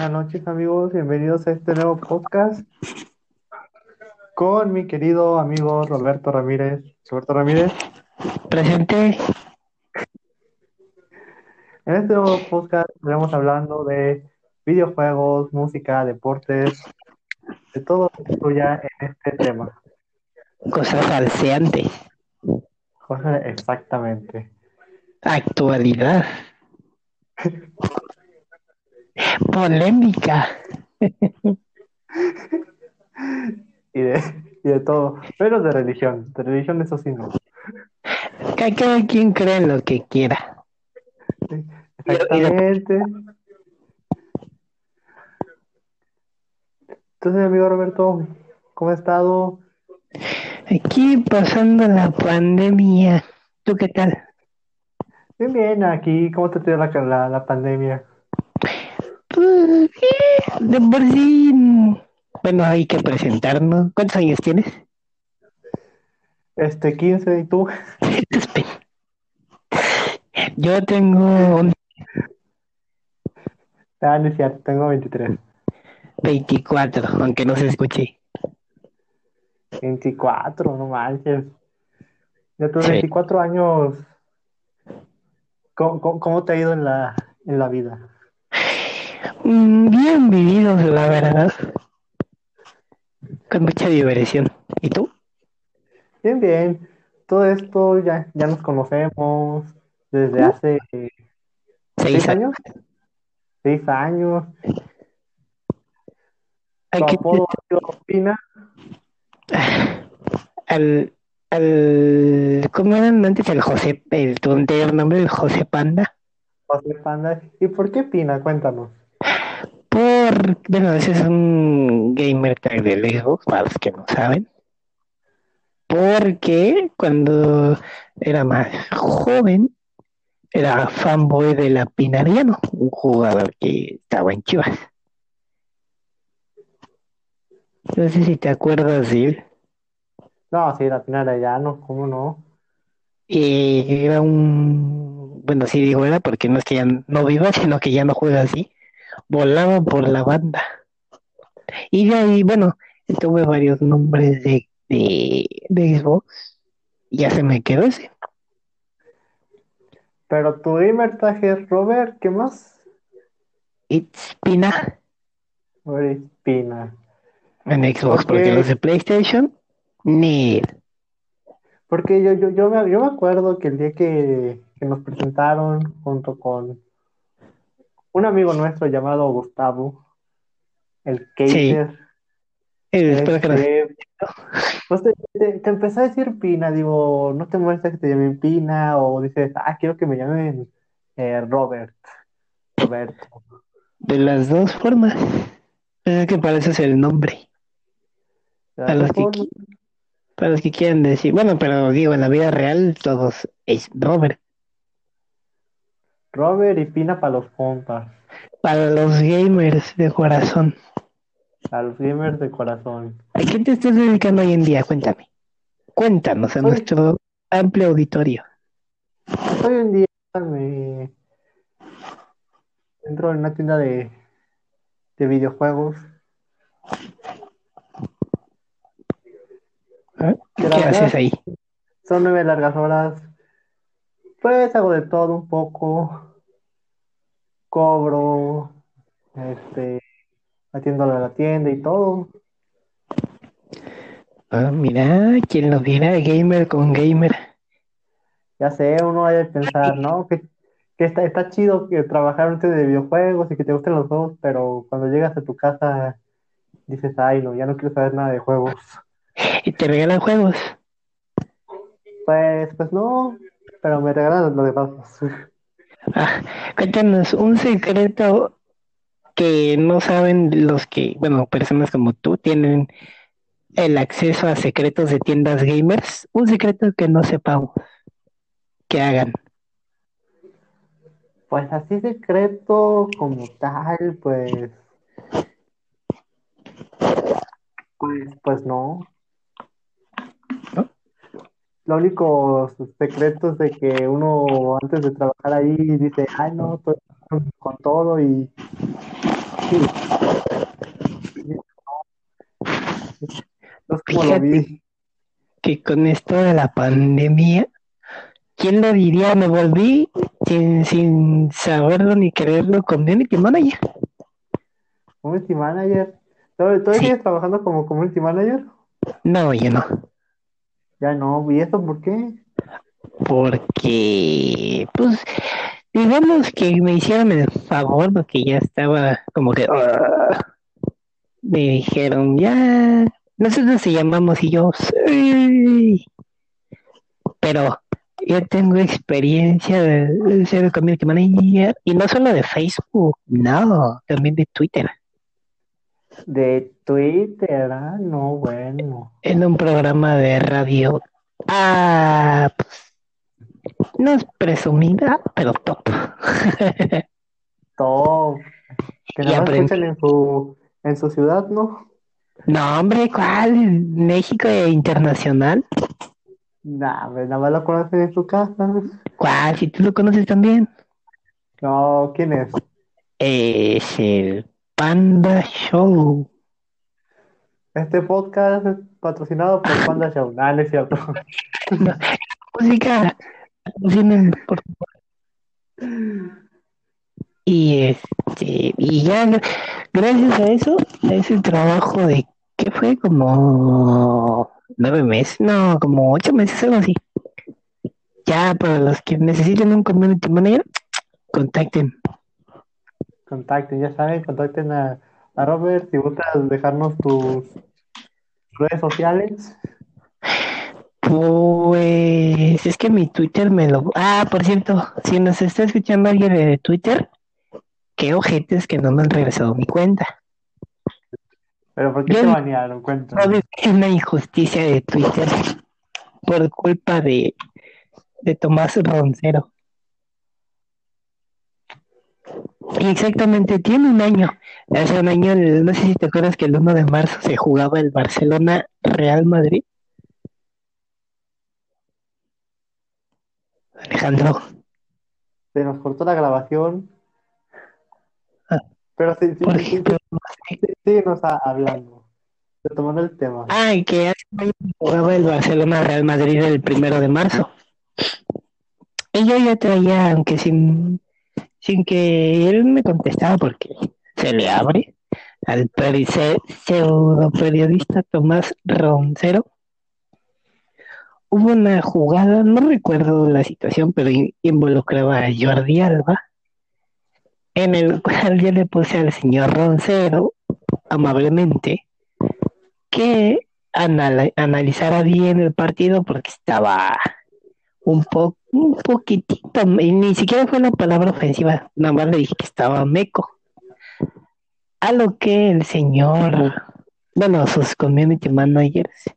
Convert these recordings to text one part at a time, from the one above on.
Buenas noches amigos, bienvenidos a este nuevo podcast con mi querido amigo Roberto Ramírez. Roberto Ramírez, Presente. en este nuevo podcast estaremos hablando de videojuegos, música, deportes, de todo lo que incluya en este tema. Cosas salseantes. Cosa- Exactamente. Actualidad. Polémica. Y de, y de todo, pero de religión, de religión eso sí no. Que cada quien cree en lo que quiera. Exactamente. Entonces, amigo Roberto, ¿cómo ha estado? Aquí pasando la pandemia. ¿Tú qué tal? Bien, bien, aquí, ¿cómo te ha la, la, la pandemia? De por sí. Bueno, hay que presentarnos. ¿Cuántos años tienes? Este, 15, ¿y tú? Yo tengo un Ah, no es cierto, tengo 23. 24, aunque no se escuche. 24, no manches. Ya tus Sí. 24 años, ¿cómo, cómo, cómo te ha ido en la, en la vida? Mm, Bien vividos, la verdad. Con mucha diversión. ¿Y tú? Bien, bien. Todo esto ya, ya nos conocemos desde hace Seis seis años. años. Seis años. Tu apodo ha sido Pina. al, al, ¿cómo eran antes el José, el tu anterior nombre, el José Panda? José Panda. ¿Y por qué Pina? Cuéntanos. Bueno, ese es un gamer tag del Xbox, para los que no saben. Porque cuando era más joven, era fanboy de la Pinariano, un jugador que estaba en Chivas. No sé si te acuerdas de él. No, sí, la Pina Arellano, ¿cómo no? Y era un, bueno, sí digo era porque no es que ya no viva, sino que ya no juega así. Volaba por la banda. Y de ahí, bueno, tuve varios nombres de, de, de Xbox. Y ya se me quedó ese. Pero tu gamer tag es Robert, ¿qué más? It's Pina Robert Pina. en Xbox, Ok. porque los de PlayStation, ni. Porque yo, yo, yo, me, yo me acuerdo que el día que, que nos presentaron junto con un amigo nuestro llamado Gustavo, el Eh, espero que pues te, te, te empecé a decir Pina, digo, no te molesta que te llamen Pina, o dices, ah, quiero que me llamen eh, Robert, Roberto. de las dos formas. Es que para eso es el nombre. A los que qui- Para los que quieran decir, bueno, pero digo, en la vida real todos es Robert. Robert y Pina para los compas, Para los gamers de corazón. a los gamers de corazón. ¿A qué te estás dedicando hoy en día? Cuéntame. Cuéntanos a Hoy- nuestro amplio auditorio. Hoy en día me entro en una tienda de, de videojuegos. ¿eh? ¿Qué haces ahí? son nueve largas horas. Pues hago de todo un poco. Cobro, este, atiendo a la tienda y todo. Ah, mira, quien lo viera, gamer con gamer. Ya sé, uno ha de pensar, ¿no? Que, que está, está chido que trabajar antes de videojuegos y que te gusten los juegos, pero cuando llegas a tu casa dices, ay, no, ya no quiero saber nada de juegos. Y te regalan juegos. Pues, pues no, pero me regalan lo de pasos. Ah, cuéntanos un secreto que no saben los que, bueno, personas como tú tienen el acceso a secretos de tiendas gamers. Un secreto que no sepamos que hagan. Pues así secreto como tal, pues. Pues, pues. ¿No? Lo único secreto es de que uno antes de trabajar ahí dice, ay no, estoy con, todo y No sé cómo lo vi. Que con esto de la pandemia, ¿quién lo diría? Me volví sin, sin saberlo ni quererlo community manager. Community manager. ¿Todavía todavía Sí. trabajando como community manager? No, yo no. Ya no. ¿Y eso por qué? Porque, pues, digamos que me hicieron el favor porque ya estaba como que... Me dijeron, ya, nosotros se llamamos y yo, sí. Pero yo tengo experiencia de, ser community manager y no solo de Facebook, no, también de Twitter. De Twitter, ah, no, bueno. En un programa de radio. Ah, pues, no es presumida, pero top. Top. Que nada más escuchan en su, en su ciudad, ¿no? No, hombre, ¿cuál? México e internacional. Nah, hombre, nada más lo conocen en su casa. ¿Cuál? Si tú lo conoces también. No, ¿quién es? Es el Panda Show. Este podcast es patrocinado por Panda Show. Nah, no es cierto. Música. por. Y este, y ya gra- gracias a eso, a ese trabajo de que fue como nueve meses, no, como ocho meses, algo así. Ya para los que necesiten un community manager, contacten. Contacten, ya saben, contacten a, a Robert si gustas dejarnos tus redes sociales. Pues es que mi Twitter me lo... Ah, por cierto, si nos está escuchando alguien de Twitter, qué ojetes que no me han regresado mi cuenta. Pero ¿por qué Yo te banearon? Cuéntame. es una injusticia de Twitter por culpa de, de Tomás Roncero. Y exactamente, tiene un año. Hace un año, no sé si te acuerdas que el 1 de marzo se jugaba el Barcelona Real Madrid. Alejandro, Se nos cortó la grabación. Ah. Pero sí, sí, por sí, sí, ejemplo, sí, síguenos hablando. Retomando el tema. ay, que hace un año jugaba el Barcelona Real Madrid el primero de marzo. Y yo ya traía, aunque sin, sin que él me contestaba porque se le abre al pseudo periodista Tomás Roncero. Hubo una jugada, no recuerdo la situación, pero in- involucraba a Jordi Alba, en el cual yo le puse al señor Roncero, amablemente, que anal- analizara bien el partido porque estaba un poco, un poquitito, y ni siquiera fue una palabra ofensiva, nada más le dije que estaba meco. A lo que el señor, bueno, sus community managers,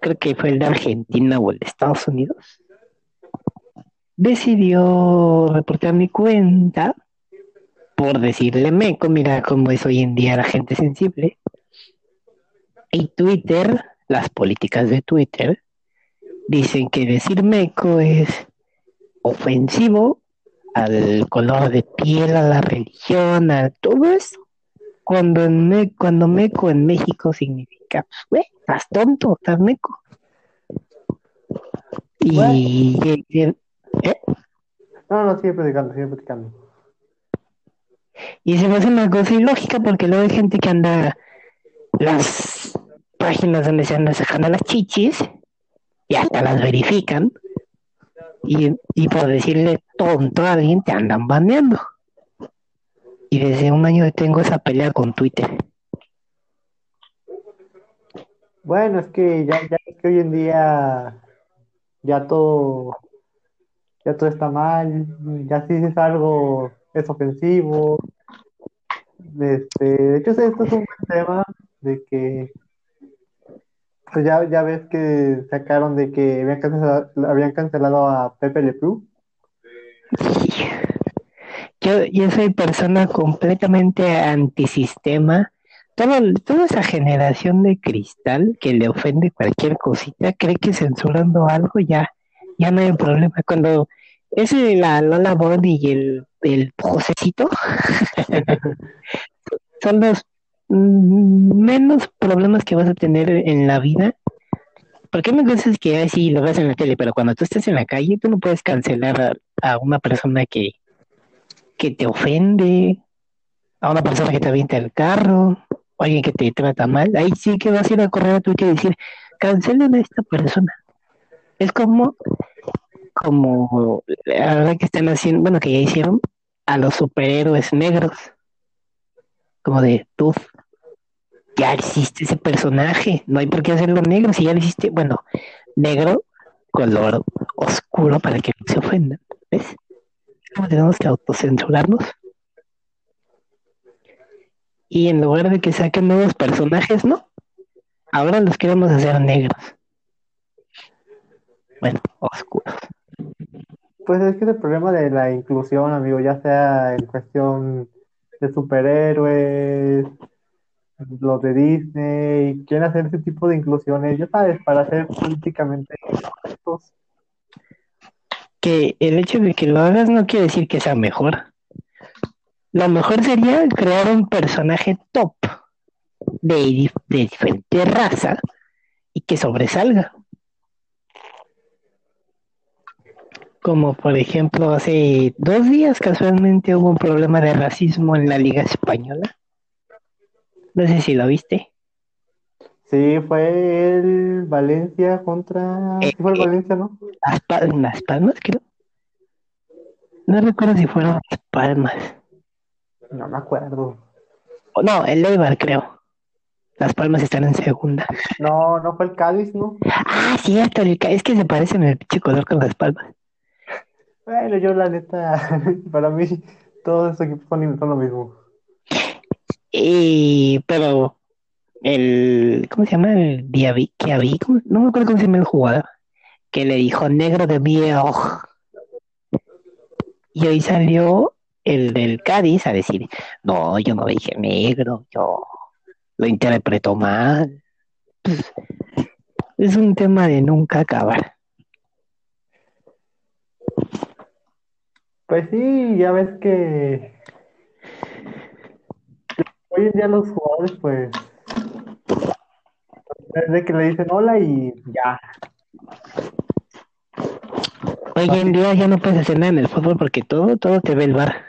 creo que fue el de Argentina o el de Estados Unidos, decidió reportar mi cuenta por decirle meco, mira cómo es hoy en día la gente sensible. Y Twitter, las políticas de Twitter, dicen que decir meco es ofensivo al color de piel, a la religión, a todo eso. Cuando, en me, cuando meco en México significa, pues, güey, estás tonto, estás meco. Y, y- No, no, sigue platicando, sigue platicando. y se me hace una cosa ilógica porque luego hay gente que anda las páginas donde se andan sacando las chichis y hasta las verifican y, y por decirle tonto a alguien te andan baneando. Y desde un año tengo esa pelea con Twitter. Bueno, es que ya, ya es que hoy en día ya todo, ya todo está mal, ya si dices algo es ofensivo. Este, de hecho, esto es un tema de que ya, ya ves que sacaron de que habían cancelado, habían cancelado a Pepe Le Pew. Yo, yo soy persona completamente antisistema. Todo, toda esa generación de cristal que le ofende cualquier cosita cree que censurando algo ya, ya no hay problema. Cuando ese la Lola Bonnie y el, el Josecito son los menos problemas que vas a tener en la vida. Porque me dices que así lo ves en la tele, pero cuando tú estás en la calle, tú no puedes cancelar a, una persona que, que te ofende, a una persona que te avienta el carro, o alguien que te trata mal. Ahí sí que vas a ir a correr a tu que decir, cancelen a esta persona. Es como, como, la verdad que están haciendo, bueno, que ya hicieron a los superhéroes negros. Como de, tú, ya hiciste ese personaje, no hay por qué hacerlo negro, si ya lo hiciste, bueno, negro, color oscuro para que no se ofendan, ¿ves? Tenemos que autocensurarnos. Y en lugar de que saquen nuevos personajes, ¿no? Ahora los queremos hacer negros. Bueno, oscuros. Pues es que es el problema de la inclusión, amigo, ya sea en cuestión de superhéroes, los de Disney, quieren hacer ese tipo de inclusiones, ya sabes, para ser políticamente correctos. Que el hecho de que lo hagas no quiere decir que sea mejor. Lo mejor sería crear un personaje top de, de diferente raza y que sobresalga. Como por ejemplo, hace dos días casualmente hubo un problema de racismo en la Liga Española. No sé si lo viste. Sí, fue el Valencia contra. Eh, fue el eh, Valencia, ¿no? Las, las Palmas, creo. No recuerdo si fueron Las Palmas. No me acuerdo. No, el Eibar, creo. Las Palmas están en segunda. No, no fue el Cádiz, ¿no? Ah, cierto, el Cádiz. Es que se parecen el pinche color con Las Palmas. Bueno, yo la neta, para mí todos estos equipos son, lo mismo. Y, pero el, ¿cómo se llama? El Diaby, no me acuerdo cómo se llama el jugador, que le dijo negro de viejo. Y hoy salió el del Cádiz a decir, no, yo no dije negro, yo lo interpreto mal. Es un tema de nunca acabar. Pues sí, ya ves que hoy en día los jugadores, pues, desde que le dicen hola y ya. Hoy en día ya no puedes hacer nada en el fútbol porque todo, todo te ve el bar.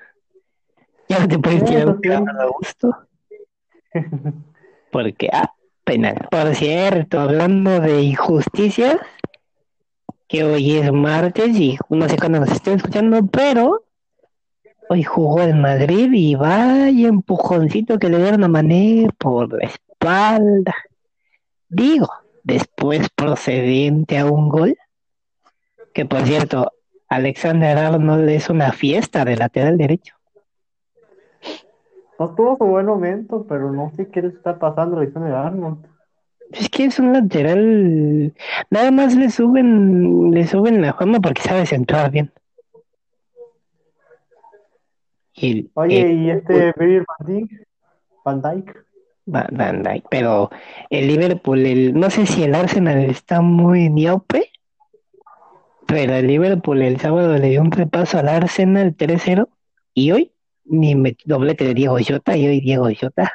Ya no te puedes tirar un a gusto. Porque, ah, penal. Por cierto, hablando de injusticias, que hoy es martes y no sé cuándo nos estén escuchando, pero hoy jugó el Madrid y vaya empujoncito que le dieron a Mané por la espalda. Digo, después procedente a un gol, que por cierto, Alexander Arnold es una fiesta de lateral derecho. No tuvo su buen momento, pero no sé qué le está pasando a Alexander Arnold. Es que es un lateral. Nada más le suben, le suben la fama porque sabe centrar bien. Oye, ¿y este Virgil Van Dijk? Van Dijk, pero el Liverpool, el, no sé si el Arsenal está muy miope, pero el Liverpool el sábado le dio un repaso al Arsenal 3-0 y hoy ni me doblete de Diego Jota y hoy Diego Jota.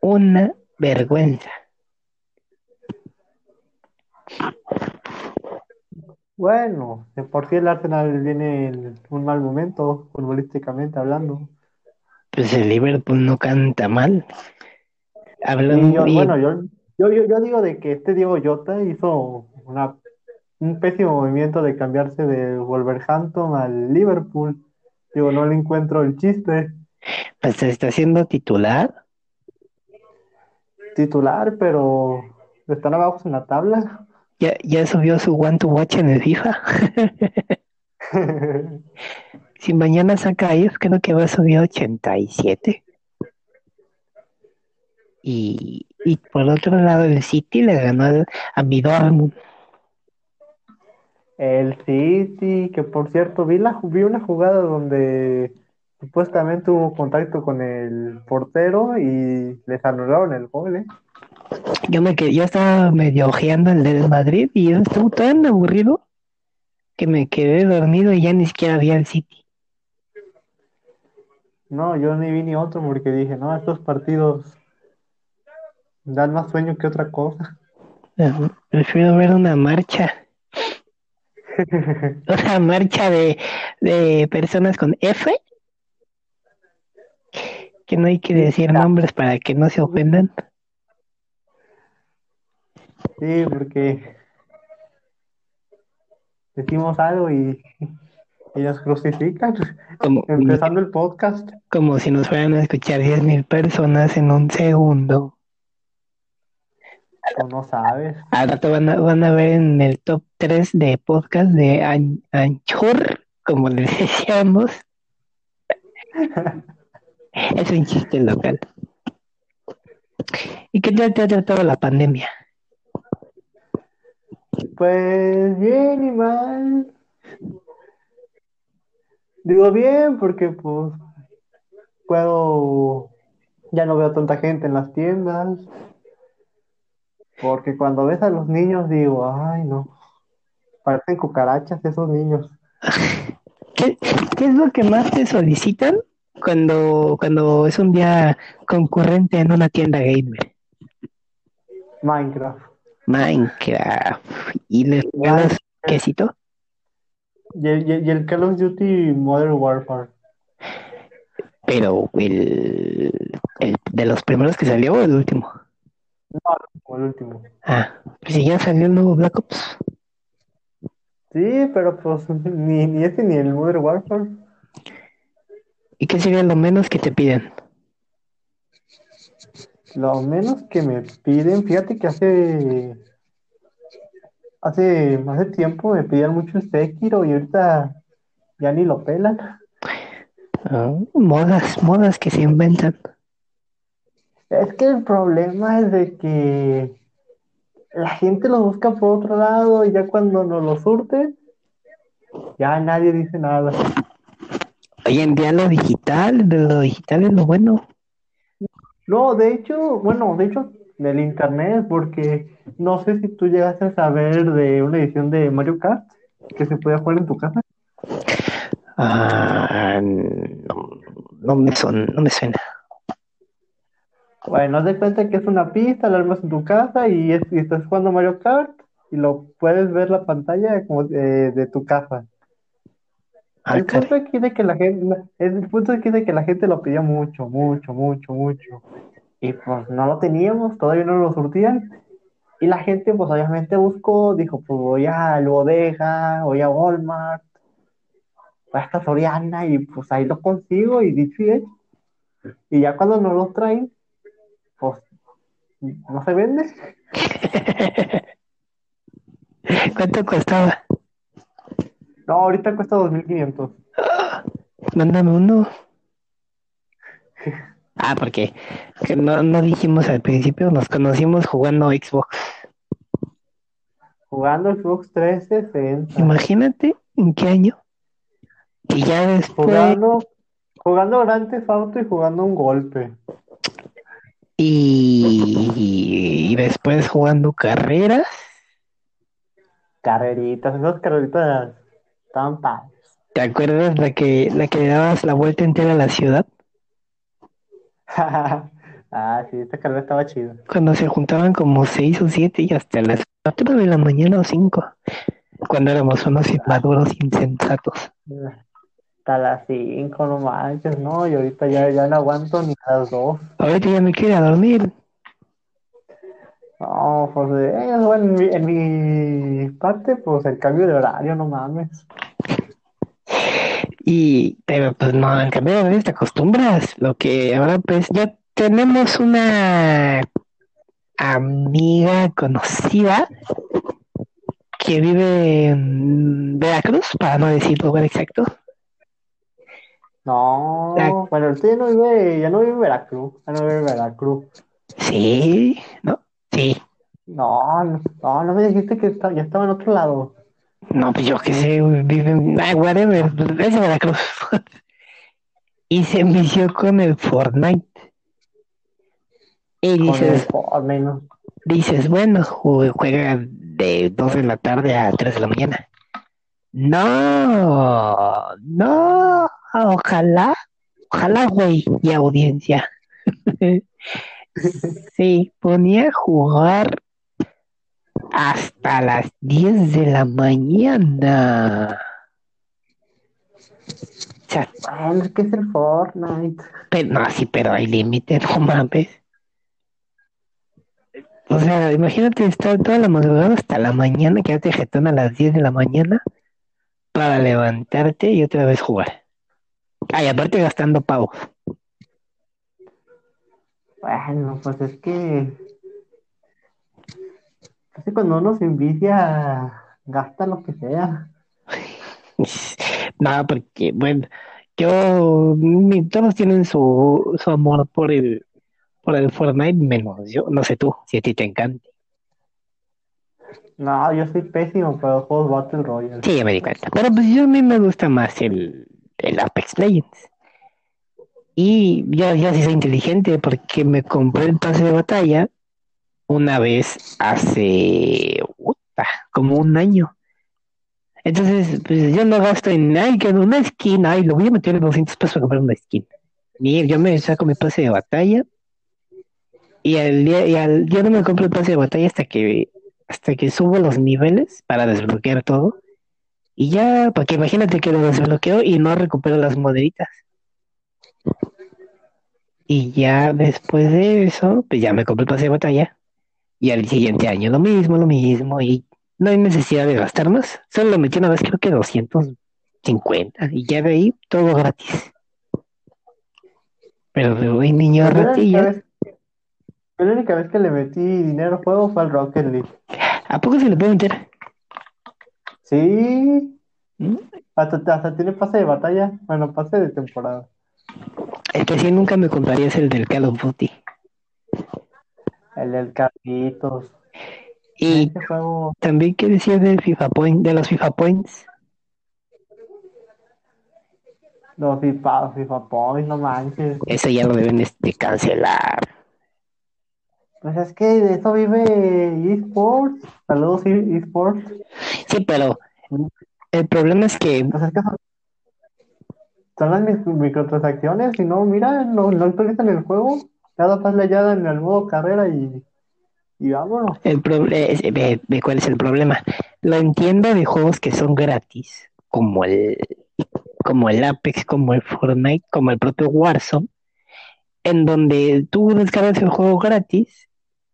Una vergüenza. Bueno, de por sí el Arsenal viene en un mal momento, futbolísticamente hablando. Pues el Liverpool no canta mal. Hablando Bueno, yo, yo, yo, digo de que este Diego Jota hizo una, un pésimo movimiento de cambiarse de Wolverhampton al Liverpool. Digo, no le encuentro el chiste. Pues se está haciendo titular titular, pero están abajo en la tabla. Ya, ya subió su One to Watch en el FIFA. si mañana saca ahí, creo que va a subir a 87. Y, y por otro lado, el City le ganó a mi El City, que por cierto, vi, la, vi una jugada donde Supuestamente hubo contacto con el portero y les anularon el gol, ¿eh? Yo me quedé, yo estaba medio ojeando el del Madrid y estuvo tan aburrido que me quedé dormido y ya ni siquiera vi el City. No, yo ni vi ni otro porque dije, no, estos partidos dan más sueño que otra cosa. Ah, Prefiero ver una marcha, una marcha de, de personas con F, que no hay que decir nombres para que no se ofendan. Sí, porque decimos algo y, y nos crucifican, Como, empezando el podcast. como si nos fueran a escuchar 10.000 personas en un segundo. O no sabes. Al rato van a, van a ver en el top 3 de podcast de An- Anchor, como les decíamos. Es un chiste local. ¿Y qué te ha tratado la pandemia? Pues bien y mal. Digo bien porque pues puedo, ya no veo tanta gente en las tiendas. Porque cuando ves a los niños digo, ay no, parecen cucarachas esos niños. ¿Qué, qué es lo que más te solicitan cuando, cuando es un día concurrente en una tienda gamer? Minecraft. Minecraft. ¿Y les regalas quesito? Y el, y el- Call of Duty Modern Warfare. Pero el, el de los primeros que salió o el último. como el último. Ah, pues si ya salió el nuevo Black Ops. Sí, pero pues ni, ni ese ni el Modern Warfare. ¿Y qué sería lo menos que te piden? Lo menos que me piden, fíjate que hace hace, hace tiempo me pedían mucho Sekiro y ahorita ya ni lo pelan. Ah, modas, modas que se inventan. Es que el problema es de que la gente lo busca por otro lado y ya cuando nos lo surte, ya nadie dice nada. Hoy en día lo digital, lo digital es lo bueno. No, de hecho, bueno, de hecho, del internet, porque no sé si tú llegaste a saber de una edición de Mario Kart que se puede jugar en tu casa. Ah, no, no me son, no me suena. Bueno, haz de cuenta que es una pista, la armas en tu casa y, es- y estás jugando Mario Kart y lo puedes ver la pantalla como de, de tu casa. Ah, El punto caray. aquí de que la gente, el punto aquí de que la gente lo pedía mucho, mucho, mucho, mucho. Y pues no lo teníamos, todavía no lo surtían. Y la gente pues obviamente buscó, dijo, pues voy a Bodega, voy a Walmart, voy hasta Soriana y pues ahí lo consigo y dicho y hecho. Y ya cuando nos lo traen, pues no se vende. ¿Cuánto costaba? No, ahorita cuesta 2.500. Mándame uno. Ah, porque que no, no dijimos al principio, nos conocimos jugando Xbox. Jugando Xbox 360. Imagínate en qué año. Y ya después, Jugando, jugando Grand Auto y jugando un golpe. y, y después jugando carreras. Carreritas, esas carreritas estaban padres. ¿Te acuerdas la que, la que le dabas la vuelta entera a la ciudad? ah, sí, esta carrera estaba chida. Cuando se juntaban como seis o siete y hasta las cuatro de la mañana o cinco. Cuando éramos unos inmaduros insensatos. Hasta las 5, no manches, no, y ahorita ya, ya no aguanto ni a las 2. Ahorita ya me quiero dormir. No, pues eh, bueno, en mi, en mi parte, pues el cambio de horario, no mames. Y, pero pues no, en cambio de horario te acostumbras. Lo que ahora pues ya tenemos una amiga conocida que vive en Veracruz, para no decir lugar exacto. No, La- bueno, ahorita ya no vive, ya no vive en Veracruz, ya no vive en Veracruz. Sí, ¿no? Sí. No, no, no, me dijiste que está- ya estaba en otro lado. No, pues yo qué sé, vive en... Ah, whatever, es de Veracruz. Y se envició con el Fortnite. Y dices, ¿no? dices, bueno, jue- juega de 2 de la tarde a 3 de la mañana. No, no, ojalá Ojalá, güey, y audiencia. Se ponía a jugar hasta las 10 de la mañana. Bueno, es que es el Fortnite. pero, no, sí, pero hay límite, no mames. O sea, imagínate estar toda la madrugada hasta la mañana, quedarte jetón a las 10 de la mañana para levantarte y otra vez jugar. Ay, aparte gastando pavos. Bueno, pues es que. Es que cuando uno se envicia, gasta lo que sea. No, porque, bueno, yo, todos tienen su, su amor por el, por el Fortnite, menos yo, no sé tú, si a ti te encanta. No, yo soy pésimo para los juegos Battle Royale. Sí, ya me di cuenta. Pero pues yo a mí me gusta más el, el Apex Legends. Y yo ya sí soy inteligente porque me compré el pase de batalla una vez hace puta, como un año. Entonces, pues yo no gasto en, ay, que una skin, ay, lo voy a meter en 200 pesos para comprar una skin. Ni yo me saco mi pase de batalla y al día, y al, yo no me compro el pase de batalla hasta que, hasta que subo los niveles para desbloquear todo. Y ya, porque imagínate que lo desbloqueo y no recupero las moneditas. Y ya después de eso, pues ya me compré el pase de batalla. Y al siguiente año lo mismo, lo mismo. Y no hay necesidad de gastar más. Solo lo metí una vez, creo que 250. Y ya de ahí todo gratis. Pero de hoy niño yo la única vez, yo la única vez que le metí dinero al juego fue al Rocket League. ¿A poco se le puede meter? Sí, ¿Mm? hasta, hasta tiene pase de batalla. Bueno, pase de temporada. El que sí nunca me compraría es el del Call of Duty. El del Carlitos. Y juego, también, ¿qué decía del FIFA Point, de los FIFA Points? los FIFA, FIFA Points, no manches. Eso ya lo deben este, cancelar. Pues es que de eso vive eSports. Saludos, eSports. Sí, pero el problema es que Pues es que son, son las mic- microtransacciones. Si no, mira, no, no actualizan el juego. Nada más le en el modo carrera y, y vámonos. el ve, ve cuál es el problema. Lo entiendo de juegos que son gratis, como el como el Apex, como el Fortnite, como el propio Warzone, en donde tú descargas el juego gratis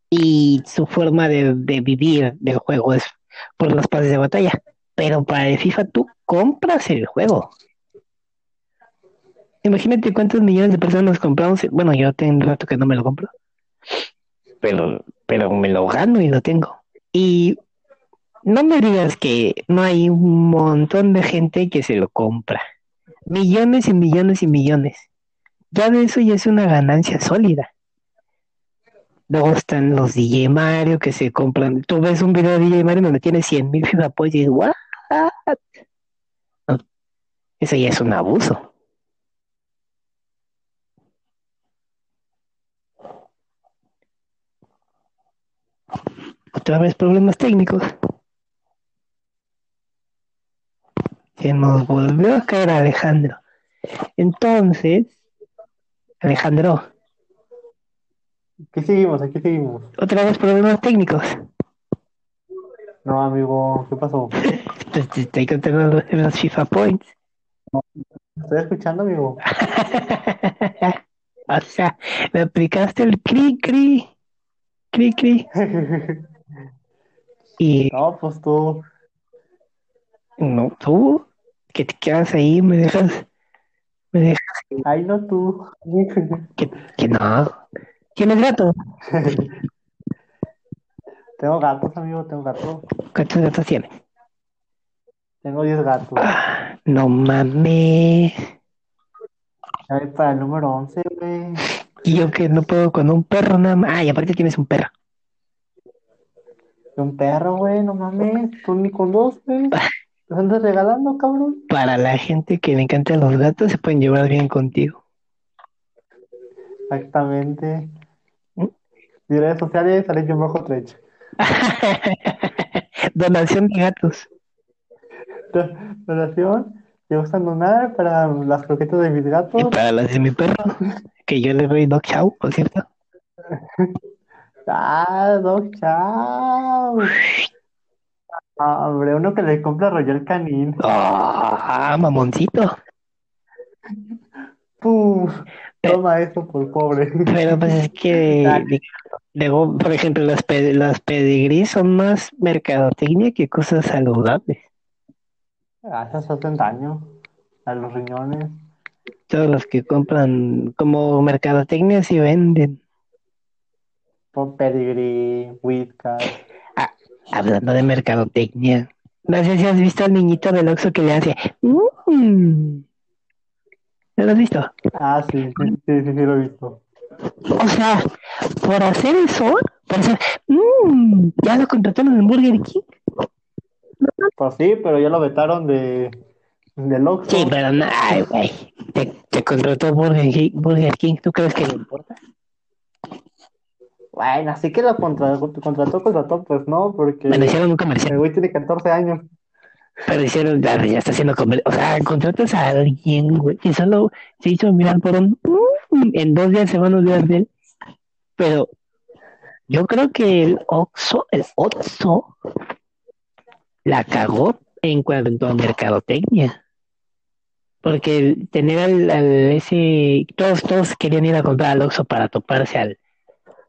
y su forma de, de vivir del juego es por los pases de batalla. Pero para el FIFA tú compras el juego. Imagínate cuántos millones de personas compramos. Bueno, yo tengo rato que no me lo compro. Pero, pero me lo gano y lo tengo. Y no me digas que no hay un montón de gente que se lo compra. Millones y millones y millones. Ya de eso ya es una ganancia sólida. Luego están los DJ Mario que se compran. Tú ves un video de DJ Mario donde tiene 100 mil FIFA y dices, ¿what? Eso ya es un abuso. Otra vez problemas técnicos. Se nos volvió a caer Alejandro. Entonces, Alejandro, Aquí seguimos, aquí seguimos. otra vez problemas técnicos. No, amigo, ¿qué pasó? Te estoy contando los, los FIFA Points. ¿Estoy escuchando, amigo? o sea, me aplicaste el cri cri, cri cri. Y No, pues tú. no, tú, que te quedas ahí, me dejas, me dejas Ay, no tú. que, que no. ¿Tienes gato? Tengo gatos, amigo, tengo gatos. ¿Cuántos gatos tienes? Tengo 10 gatos. Ah, no mames. Voy para el número 11, güey. Y yo que no puedo con un perro nada más. Ah, y aparte tienes un perro. Un perro, güey, no mames. Tú ni con dos, güey. ¿Te andas regalando, cabrón? Para la gente que le encantan los gatos, se pueden llevar bien contigo. Exactamente. ¿Mm? Mis redes sociales, sale yo bajo trecho. Donación de gatos. Relación, ¿Te gustan donar para las croquetas de mis Y gatos? para las de mi perro, que yo le doy dog chow, por cierto. Dog Chow. Ah, hombre, uno que le compra Royal Canin. Ah, mamoncito. Puf, toma eso por pobre. Pero pues es que luego, por ejemplo, las, pe- las pedigrís son más mercadotecnia que cosas saludables. Ah, esas hacen daño a los riñones. Todos los que compran como mercadotecnia sí venden. Pedigree, Whiskas. Hablando de mercadotecnia, no sé si has visto al niñito del Oxxo que le hace "Mm". ¿No lo has visto? Ah, sí, sí, sí, sí, sí, lo he visto. O sea, por hacer eso, por hacer "Mm", ya lo contrataron en Burger King. Pues sí, pero ya lo vetaron de del Oxxo. Sí, pero no, ay, güey, te, te contrató Burger King, Burger King, ¿tú crees que le importa? Bueno, así que lo contrató, contrató, contrató, pues no, porque Bueno, hicieron un comercial, el güey tiene 14 años. pero hicieron, ya, ya está haciendo comercial, o sea, contratas a alguien, güey, que solo se hizo mirar por un, en dos días se van a olvidar de él, pero yo creo que el Oxxo, el Oxxo, la cagó en cuanto a mercadotecnia. Porque el tener al, al ese, todos, todos querían ir a comprar al Oxxo para toparse al,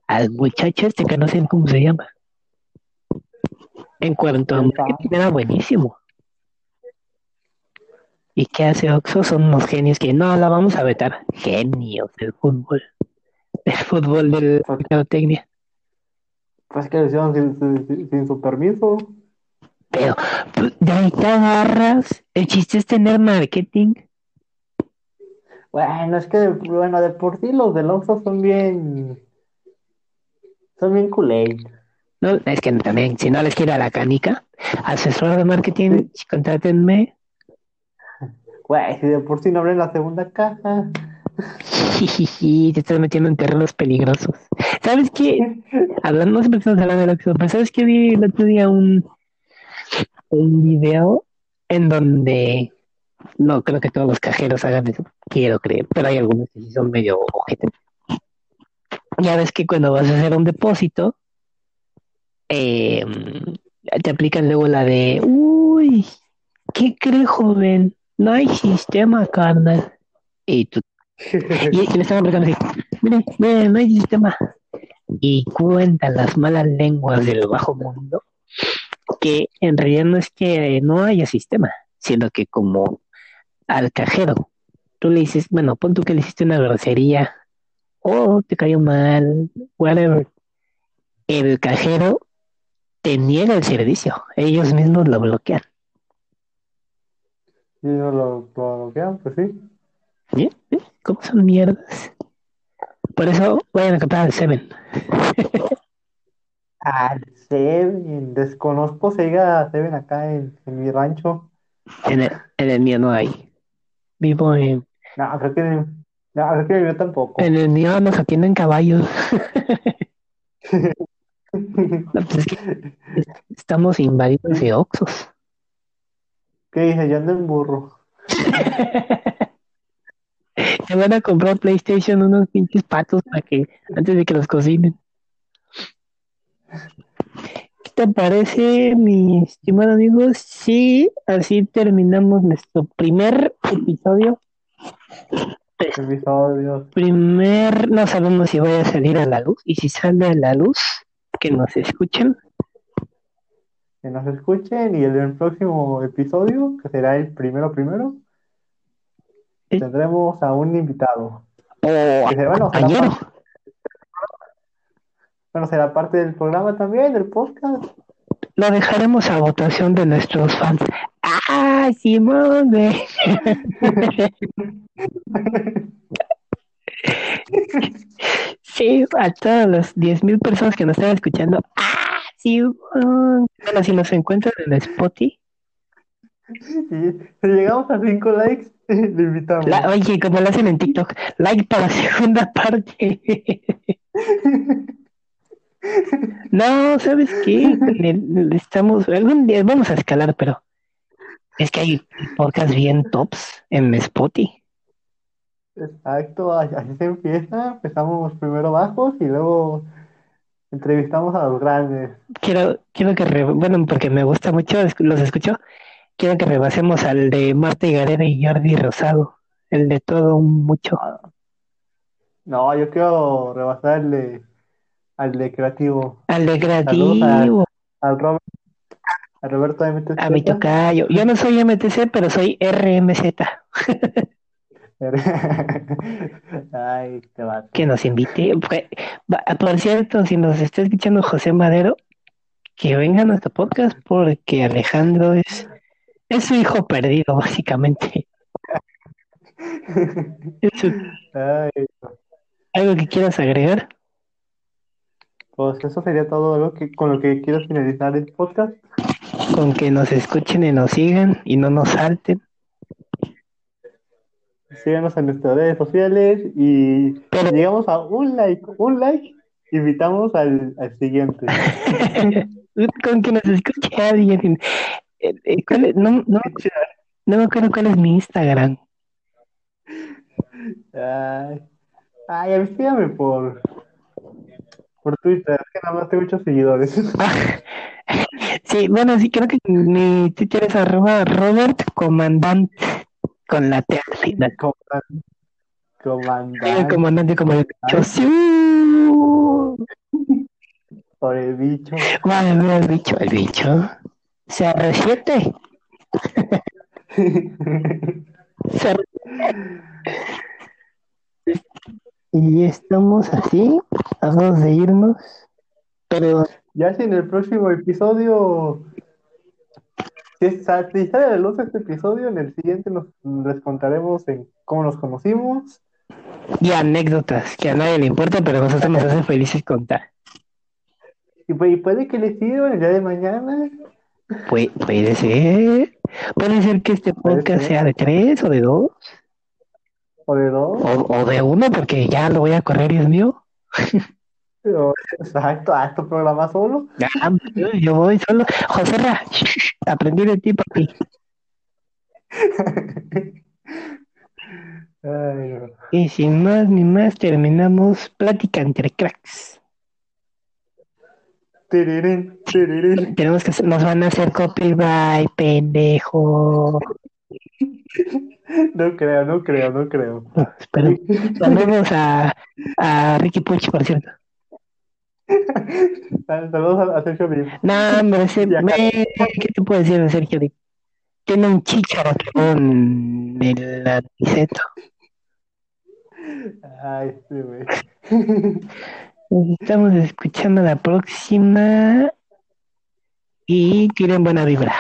al muchacho este que no sé cómo se llama. En cuanto a marketing era buenísimo. ¿Y qué hace Oxxo? Son unos genios que no la vamos a vetar. Genios del fútbol. Del fútbol de la mercadotecnia. Pues que lo hicieron sin, sin- sin su permiso. Pero pues, de ahí te agarras. El chiste es tener marketing. Bueno, es que, bueno, de por sí los del Oxxo son bien, son bien. No, es que también, si no les quiero a la canica, asesor de marketing, contrátenme. Güey, si de por sí no abren la segunda caja. Jijiji, te estás metiendo en terrenos peligrosos. ¿Sabes qué? Hablando, no siempre estamos hablando de Oxxo, pero ¿sabes qué vi el otro día un, un video en donde no creo que todos los cajeros hagan eso, quiero creer, pero hay algunos que sí son medio ojetes. Ya ves que cuando vas a hacer un depósito, eh, te aplican luego la de, uy, ¿qué cree, joven? No hay sistema, carnal. Y tú y, le estaban aplicando así, mire, mire, no hay sistema. Y cuentan las malas lenguas del bajo mundo que en realidad no es que no haya sistema, sino que como al cajero, tú le dices, bueno, pon tú que le hiciste una grosería, o te cayó mal, whatever. El cajero te niega el servicio, ellos mismos lo bloquean. Y no lo, lo bloquean, pues sí. ¿Sí? ¿Cómo son mierdas? Por eso vayan a comprar el Seven. Al Seven, desconozco si diga Seven acá en, en mi rancho. En el, en el mío no hay. Vivo en, No, creo que, no, creo que yo tampoco. en el mío nos atienden caballos. No, pues es que estamos invadidos de Oxos. ¿Qué dice? Yo ando en burro. Se van a comprar PlayStation unos pinches patos para que antes de que los cocinen. ¿Qué te parece, mi estimado amigo? Sí, así terminamos nuestro primer episodio. Episodios. Primer, no sabemos si vaya a salir a la luz y si sale a la luz, que nos escuchen. Que nos escuchen y en el próximo episodio, que será el primero primero, Sí. tendremos a un invitado. O Que será, bueno, será compañero. parte, bueno, será parte del programa también, del podcast. Lo dejaremos a votación de nuestros fans. ¡Ah, Simón! güey! Sí, a todas las 10.000 personas que nos están escuchando. ¡Ah, Simón! Bueno, si nos encuentran en Spotify. Si llegamos a 5 likes, le invitamos. la- oye, como lo hacen en TikTok, like para segunda parte. No, ¿sabes qué? Estamos, algún día vamos a escalar, pero Es que hay podcasts bien tops en Spotify. Exacto, así se empieza. Empezamos primero bajos y luego entrevistamos a los grandes. Quiero, quiero que, re- bueno, porque me gusta mucho, los escucho, quiero que rebasemos al de Marta Gareda y Jordi Rosado, el de todo mucho. No, yo quiero rebasar el de, al de creativo, Al de creativo, al Robert, a Roberto MTZ. a mi tocayo. Yo no soy MTC, pero soy RMZ. Ay, te va. que nos invite. Por cierto, si nos está escuchando José Madero, que venga a nuestro podcast porque Alejandro es, es su hijo perdido, básicamente. Ay, ¿Algo que quieras agregar? pues eso sería todo lo que, con lo que quiero finalizar el podcast. Con que nos escuchen y nos sigan y no nos salten. Síganos en nuestras redes sociales y Pero- llegamos a un like, un like, invitamos al, al siguiente. Con que nos escuche alguien. Eh, eh. No, no, no me acuerdo cuál es mi Instagram. Ay, ay, por, por Twitter, es que nada más tengo muchos seguidores. Sí, bueno, sí, creo que mi Twitter es arroba Robert Comandante con la T al final. Coman- El Comandante comandante como el bicho. ¡Siu! por el bicho. Madre mía, el bicho, el bicho. CR7. CR7. Y estamos así, a dos de irnos. Pero Ya si en el próximo episodio, si sale a la luz este episodio, en el siguiente nos les contaremos en cómo nos conocimos. y anécdotas que a nadie le importa, pero a nosotros nos hace felices contar. Y, pu- y puede que les sirva el día de mañana. Puede, puede ser. Puede ser que este podcast sea de tres o de dos O de dos. o, o de uno, porque ya lo voy a correr, Dios mío. exacto, a este programa solo. Yo voy solo. José Ra, aprendí de ti, papi. Ay, no. Y sin más ni más, terminamos plática entre cracks. Tirirín, tirirín. Tenemos que hacer- nos van a hacer copyright, pendejo. No creo, no creo, no creo. No, espero. Saludos a, a Ricky Puch, por cierto. Saludos a, Sergio Lim. No, hombre, ¿qué te puedo decir de Sergio Di? Tiene un chícharo con el aniceto. Ay, sí, güey. Estamos escuchando la próxima y tienen buena vibra.